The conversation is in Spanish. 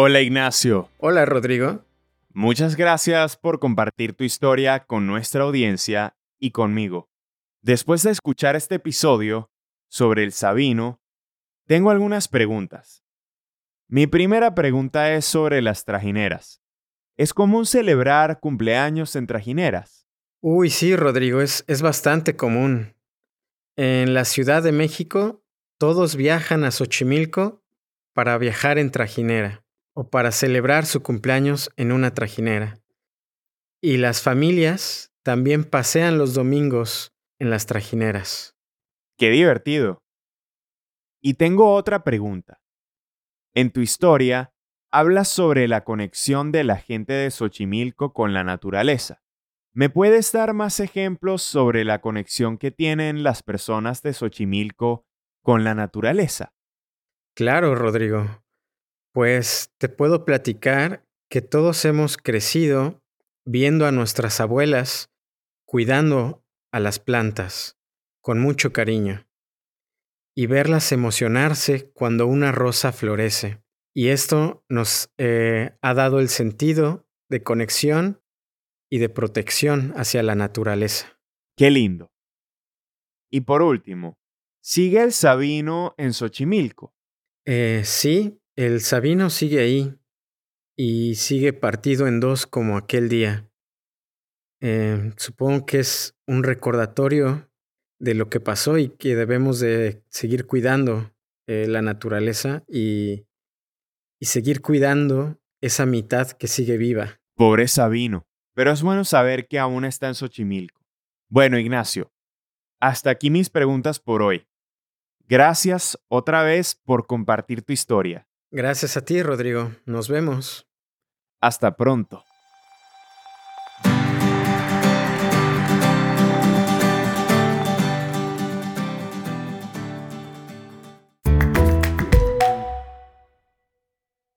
Hola Ignacio. Hola Rodrigo. Muchas gracias por compartir tu historia con nuestra audiencia y conmigo. Después de escuchar este episodio sobre el Sabino, tengo algunas preguntas. Mi primera pregunta es sobre las trajineras. ¿Es común celebrar cumpleaños en trajineras? Uy, sí, Rodrigo, es, es bastante común. En la Ciudad de México, todos viajan a Xochimilco para viajar en trajinera o para celebrar su cumpleaños en una trajinera. Y las familias también pasean los domingos en las trajineras. Qué divertido. Y tengo otra pregunta. En tu historia, hablas sobre la conexión de la gente de Xochimilco con la naturaleza. ¿Me puedes dar más ejemplos sobre la conexión que tienen las personas de Xochimilco con la naturaleza? Claro, Rodrigo. Pues te puedo platicar que todos hemos crecido viendo a nuestras abuelas cuidando a las plantas con mucho cariño y verlas emocionarse cuando una rosa florece. Y esto nos eh, ha dado el sentido de conexión y de protección hacia la naturaleza. Qué lindo. Y por último, ¿sigue el Sabino en Xochimilco? Eh, sí, el Sabino sigue ahí y sigue partido en dos como aquel día. Eh, supongo que es un recordatorio de lo que pasó y que debemos de seguir cuidando eh, la naturaleza y, y seguir cuidando esa mitad que sigue viva. Pobre Sabino, pero es bueno saber que aún está en Xochimilco. Bueno, Ignacio, hasta aquí mis preguntas por hoy. Gracias otra vez por compartir tu historia. Gracias a ti, Rodrigo. Nos vemos. Hasta pronto.